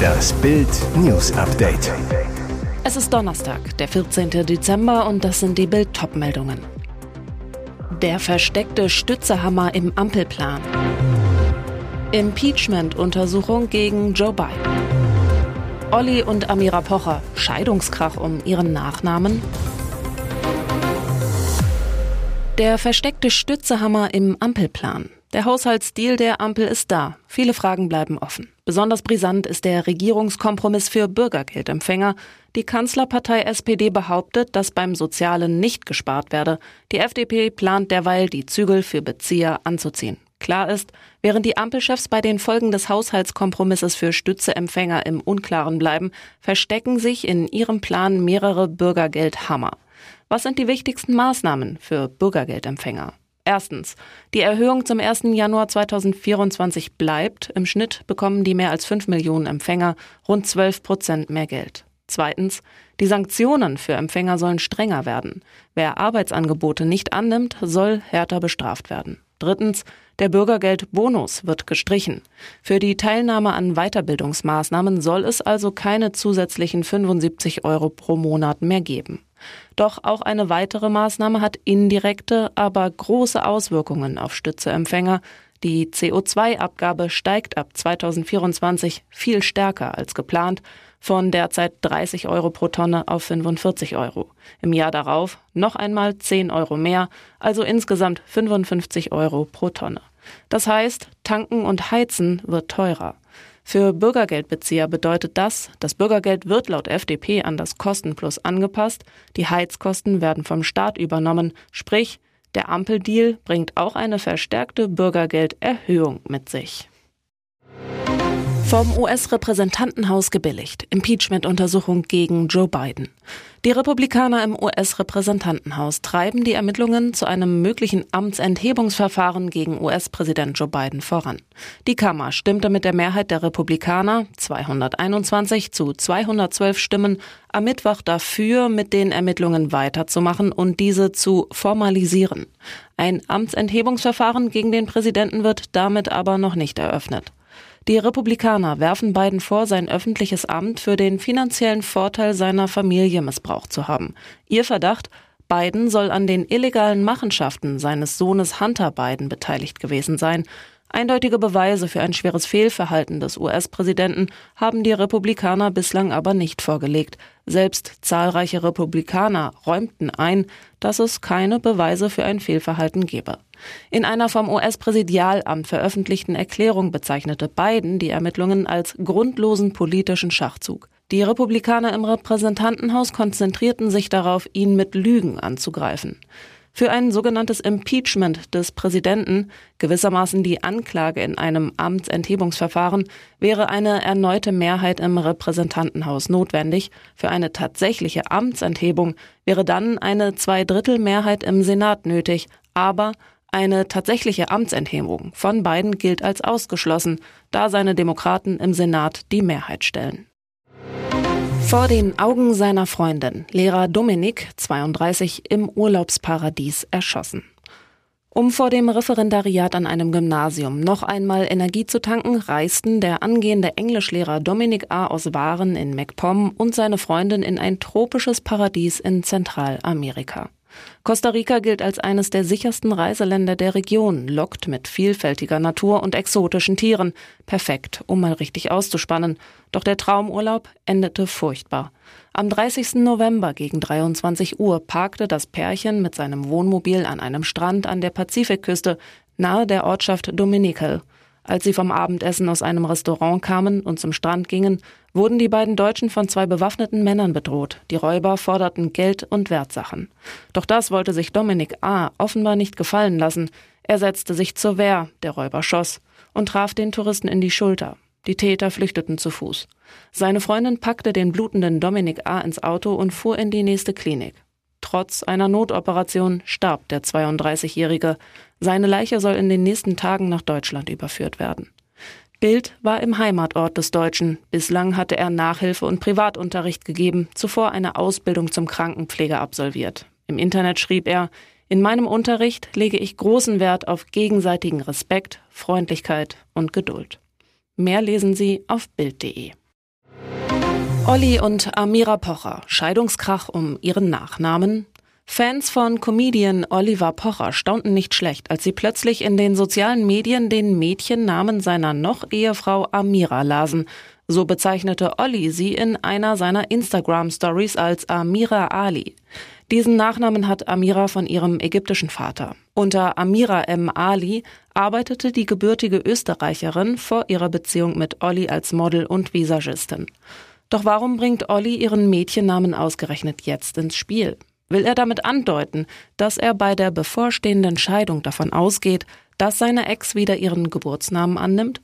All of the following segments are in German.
Das Bild News Update. Es ist Donnerstag, der 14. Dezember und das sind die Bild meldungen Der versteckte Stützehammer im Ampelplan. Impeachment-Untersuchung gegen Joe Biden. Olli und Amira Pocher, Scheidungskrach um ihren Nachnamen. Der versteckte Stützehammer im Ampelplan. Der Haushaltsdeal der Ampel ist da. Viele Fragen bleiben offen. Besonders brisant ist der Regierungskompromiss für Bürgergeldempfänger. Die Kanzlerpartei SPD behauptet, dass beim Sozialen nicht gespart werde. Die FDP plant derweil, die Zügel für Bezieher anzuziehen. Klar ist, während die Ampelchefs bei den Folgen des Haushaltskompromisses für Stützeempfänger im Unklaren bleiben, verstecken sich in ihrem Plan mehrere Bürgergeldhammer. Was sind die wichtigsten Maßnahmen für Bürgergeldempfänger? Erstens. Die Erhöhung zum 1. Januar 2024 bleibt. Im Schnitt bekommen die mehr als 5 Millionen Empfänger rund 12 Prozent mehr Geld. Zweitens. Die Sanktionen für Empfänger sollen strenger werden. Wer Arbeitsangebote nicht annimmt, soll härter bestraft werden. Drittens. Der Bürgergeldbonus wird gestrichen. Für die Teilnahme an Weiterbildungsmaßnahmen soll es also keine zusätzlichen 75 Euro pro Monat mehr geben. Doch auch eine weitere Maßnahme hat indirekte, aber große Auswirkungen auf Stützeempfänger. Die CO2-Abgabe steigt ab 2024 viel stärker als geplant, von derzeit 30 Euro pro Tonne auf 45 Euro. Im Jahr darauf noch einmal 10 Euro mehr, also insgesamt 55 Euro pro Tonne. Das heißt, tanken und heizen wird teurer. Für Bürgergeldbezieher bedeutet das, das Bürgergeld wird laut FDP an das Kostenplus angepasst, die Heizkosten werden vom Staat übernommen, sprich, der Ampeldeal bringt auch eine verstärkte Bürgergelderhöhung mit sich. Vom US-Repräsentantenhaus gebilligt. Impeachment-Untersuchung gegen Joe Biden. Die Republikaner im US-Repräsentantenhaus treiben die Ermittlungen zu einem möglichen Amtsenthebungsverfahren gegen US-Präsident Joe Biden voran. Die Kammer stimmte mit der Mehrheit der Republikaner 221 zu 212 Stimmen am Mittwoch dafür, mit den Ermittlungen weiterzumachen und diese zu formalisieren. Ein Amtsenthebungsverfahren gegen den Präsidenten wird damit aber noch nicht eröffnet. Die Republikaner werfen Biden vor, sein öffentliches Amt für den finanziellen Vorteil seiner Familie missbraucht zu haben. Ihr Verdacht, Biden soll an den illegalen Machenschaften seines Sohnes Hunter Biden beteiligt gewesen sein. Eindeutige Beweise für ein schweres Fehlverhalten des US-Präsidenten haben die Republikaner bislang aber nicht vorgelegt. Selbst zahlreiche Republikaner räumten ein, dass es keine Beweise für ein Fehlverhalten gebe. In einer vom US-Präsidialamt veröffentlichten Erklärung bezeichnete Biden die Ermittlungen als grundlosen politischen Schachzug. Die Republikaner im Repräsentantenhaus konzentrierten sich darauf, ihn mit Lügen anzugreifen. Für ein sogenanntes Impeachment des Präsidenten, gewissermaßen die Anklage in einem Amtsenthebungsverfahren, wäre eine erneute Mehrheit im Repräsentantenhaus notwendig. Für eine tatsächliche Amtsenthebung wäre dann eine Zweidrittelmehrheit im Senat nötig, aber eine tatsächliche Amtsenthebung von Biden gilt als ausgeschlossen, da seine Demokraten im Senat die Mehrheit stellen. Vor den Augen seiner Freundin, Lehrer Dominik, 32, im Urlaubsparadies erschossen. Um vor dem Referendariat an einem Gymnasium noch einmal Energie zu tanken, reisten der angehende Englischlehrer Dominik A. aus Waren in MacPom und seine Freundin in ein tropisches Paradies in Zentralamerika. Costa Rica gilt als eines der sichersten Reiseländer der Region, lockt mit vielfältiger Natur und exotischen Tieren. Perfekt, um mal richtig auszuspannen. Doch der Traumurlaub endete furchtbar. Am 30. November gegen 23 Uhr parkte das Pärchen mit seinem Wohnmobil an einem Strand an der Pazifikküste nahe der Ortschaft Dominical. Als sie vom Abendessen aus einem Restaurant kamen und zum Strand gingen, wurden die beiden Deutschen von zwei bewaffneten Männern bedroht. Die Räuber forderten Geld und Wertsachen. Doch das wollte sich Dominik A. offenbar nicht gefallen lassen. Er setzte sich zur Wehr, der Räuber schoss und traf den Touristen in die Schulter. Die Täter flüchteten zu Fuß. Seine Freundin packte den blutenden Dominik A. ins Auto und fuhr in die nächste Klinik. Trotz einer Notoperation starb der 32-Jährige. Seine Leiche soll in den nächsten Tagen nach Deutschland überführt werden. Bild war im Heimatort des Deutschen. Bislang hatte er Nachhilfe und Privatunterricht gegeben, zuvor eine Ausbildung zum Krankenpfleger absolviert. Im Internet schrieb er, in meinem Unterricht lege ich großen Wert auf gegenseitigen Respekt, Freundlichkeit und Geduld. Mehr lesen Sie auf Bild.de. Olli und Amira Pocher, Scheidungskrach um ihren Nachnamen. Fans von Comedian Oliver Pocher staunten nicht schlecht, als sie plötzlich in den sozialen Medien den Mädchennamen seiner noch Ehefrau Amira lasen. So bezeichnete Olli sie in einer seiner Instagram-Stories als Amira Ali. Diesen Nachnamen hat Amira von ihrem ägyptischen Vater. Unter Amira M. Ali arbeitete die gebürtige Österreicherin vor ihrer Beziehung mit Olli als Model und Visagistin. Doch warum bringt Olli ihren Mädchennamen ausgerechnet jetzt ins Spiel? Will er damit andeuten, dass er bei der bevorstehenden Scheidung davon ausgeht, dass seine Ex wieder ihren Geburtsnamen annimmt?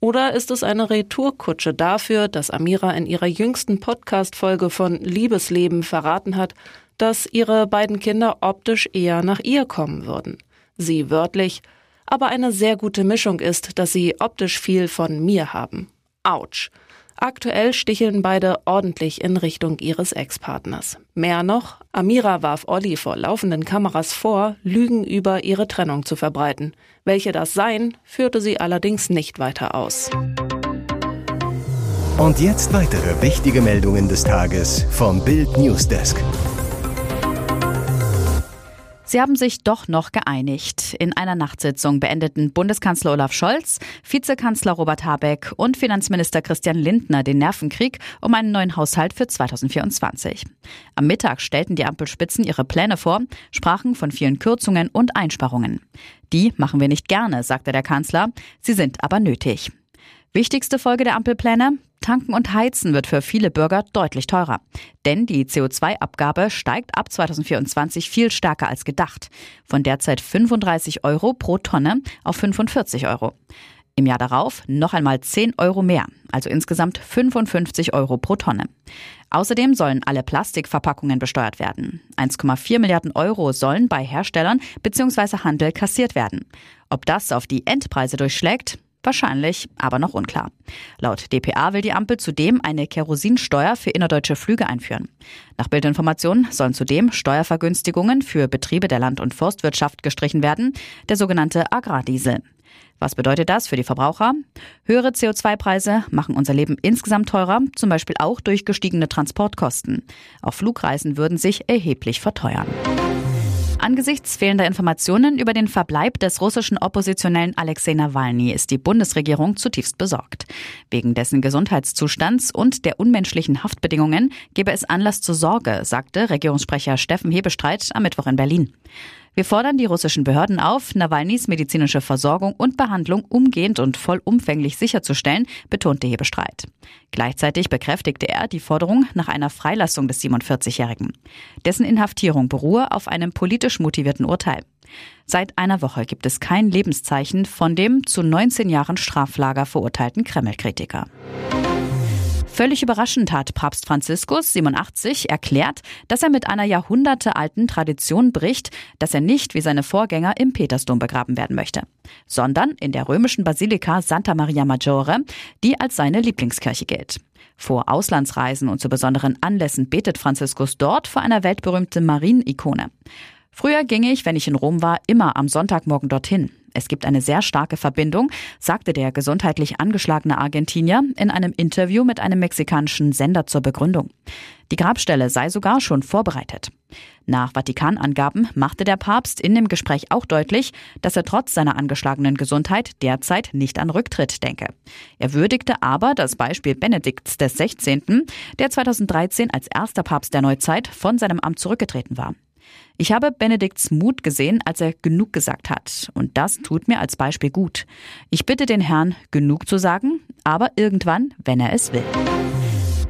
Oder ist es eine Retourkutsche dafür, dass Amira in ihrer jüngsten Podcast-Folge von Liebesleben verraten hat, dass ihre beiden Kinder optisch eher nach ihr kommen würden? Sie wörtlich, aber eine sehr gute Mischung ist, dass sie optisch viel von mir haben. Autsch. Aktuell sticheln beide ordentlich in Richtung ihres Ex-Partners. Mehr noch, Amira warf Olli vor laufenden Kameras vor, Lügen über ihre Trennung zu verbreiten. Welche das seien, führte sie allerdings nicht weiter aus. Und jetzt weitere wichtige Meldungen des Tages vom Bild Newsdesk. Sie haben sich doch noch geeinigt. In einer Nachtsitzung beendeten Bundeskanzler Olaf Scholz, Vizekanzler Robert Habeck und Finanzminister Christian Lindner den Nervenkrieg um einen neuen Haushalt für 2024. Am Mittag stellten die Ampelspitzen ihre Pläne vor, sprachen von vielen Kürzungen und Einsparungen. Die machen wir nicht gerne, sagte der Kanzler, sie sind aber nötig. Wichtigste Folge der Ampelpläne? Tanken und Heizen wird für viele Bürger deutlich teurer. Denn die CO2-Abgabe steigt ab 2024 viel stärker als gedacht. Von derzeit 35 Euro pro Tonne auf 45 Euro. Im Jahr darauf noch einmal 10 Euro mehr, also insgesamt 55 Euro pro Tonne. Außerdem sollen alle Plastikverpackungen besteuert werden. 1,4 Milliarden Euro sollen bei Herstellern bzw. Handel kassiert werden. Ob das auf die Endpreise durchschlägt, Wahrscheinlich, aber noch unklar. Laut dpa will die Ampel zudem eine Kerosinsteuer für innerdeutsche Flüge einführen. Nach Bildinformationen sollen zudem Steuervergünstigungen für Betriebe der Land- und Forstwirtschaft gestrichen werden, der sogenannte Agrardiesel. Was bedeutet das für die Verbraucher? Höhere CO2-Preise machen unser Leben insgesamt teurer, zum Beispiel auch durch gestiegene Transportkosten. Auch Flugreisen würden sich erheblich verteuern. Angesichts fehlender Informationen über den Verbleib des russischen Oppositionellen Alexei Nawalny ist die Bundesregierung zutiefst besorgt. Wegen dessen Gesundheitszustands und der unmenschlichen Haftbedingungen gebe es Anlass zur Sorge, sagte Regierungssprecher Steffen Hebestreit am Mittwoch in Berlin. Wir fordern die russischen Behörden auf, Nawalnys medizinische Versorgung und Behandlung umgehend und vollumfänglich sicherzustellen, betonte Hebestreit. Gleichzeitig bekräftigte er die Forderung nach einer Freilassung des 47-Jährigen. Dessen Inhaftierung beruhe auf einem politisch motivierten Urteil. Seit einer Woche gibt es kein Lebenszeichen von dem zu 19 Jahren Straflager verurteilten Kreml-Kritiker. Völlig überraschend hat Papst Franziskus 87 erklärt, dass er mit einer jahrhundertealten Tradition bricht, dass er nicht wie seine Vorgänger im Petersdom begraben werden möchte, sondern in der römischen Basilika Santa Maria Maggiore, die als seine Lieblingskirche gilt. Vor Auslandsreisen und zu besonderen Anlässen betet Franziskus dort vor einer weltberühmten Marienikone. Früher ging ich, wenn ich in Rom war, immer am Sonntagmorgen dorthin. Es gibt eine sehr starke Verbindung, sagte der gesundheitlich angeschlagene Argentinier in einem Interview mit einem mexikanischen Sender zur Begründung. Die Grabstelle sei sogar schon vorbereitet. Nach Vatikanangaben machte der Papst in dem Gespräch auch deutlich, dass er trotz seiner angeschlagenen Gesundheit derzeit nicht an Rücktritt denke. Er würdigte aber das Beispiel Benedikts des 16., der 2013 als erster Papst der Neuzeit von seinem Amt zurückgetreten war. Ich habe Benedikts Mut gesehen, als er genug gesagt hat. Und das tut mir als Beispiel gut. Ich bitte den Herrn, genug zu sagen, aber irgendwann, wenn er es will.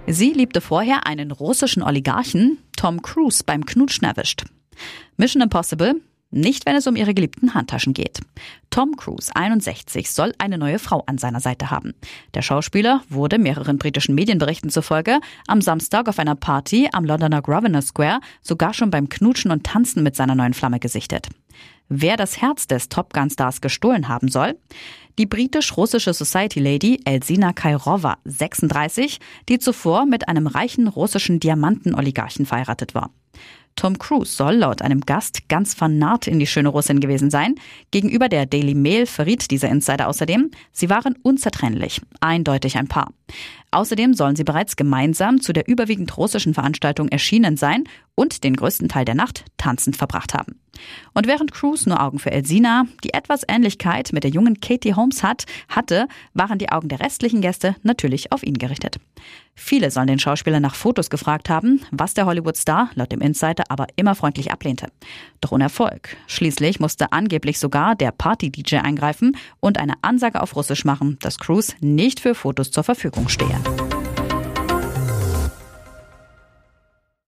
Sie liebte vorher einen russischen Oligarchen, Tom Cruise, beim Knutschen erwischt. Mission Impossible, nicht, wenn es um ihre geliebten Handtaschen geht. Tom Cruise, 61, soll eine neue Frau an seiner Seite haben. Der Schauspieler wurde mehreren britischen Medienberichten zufolge am Samstag auf einer Party am Londoner Grosvenor Square sogar schon beim Knutschen und Tanzen mit seiner neuen Flamme gesichtet. Wer das Herz des Top Gun Stars gestohlen haben soll? Die britisch-russische Society Lady Elsina Kairova, 36, die zuvor mit einem reichen russischen Diamantenoligarchen verheiratet war. Tom Cruise soll laut einem Gast ganz vernarrt in die schöne Russin gewesen sein. Gegenüber der Daily Mail verriet dieser Insider außerdem, sie waren unzertrennlich, eindeutig ein Paar. Außerdem sollen sie bereits gemeinsam zu der überwiegend russischen Veranstaltung erschienen sein und den größten Teil der Nacht tanzend verbracht haben. Und während Cruise nur Augen für Elsina, die etwas Ähnlichkeit mit der jungen Katie Holmes hat, hatte, waren die Augen der restlichen Gäste natürlich auf ihn gerichtet. Viele sollen den Schauspieler nach Fotos gefragt haben, was der Hollywood-Star laut dem Insider aber immer freundlich ablehnte. Doch ohne Erfolg. Schließlich musste angeblich sogar der Party-DJ eingreifen und eine Ansage auf Russisch machen, dass Cruise nicht für Fotos zur Verfügung stehe.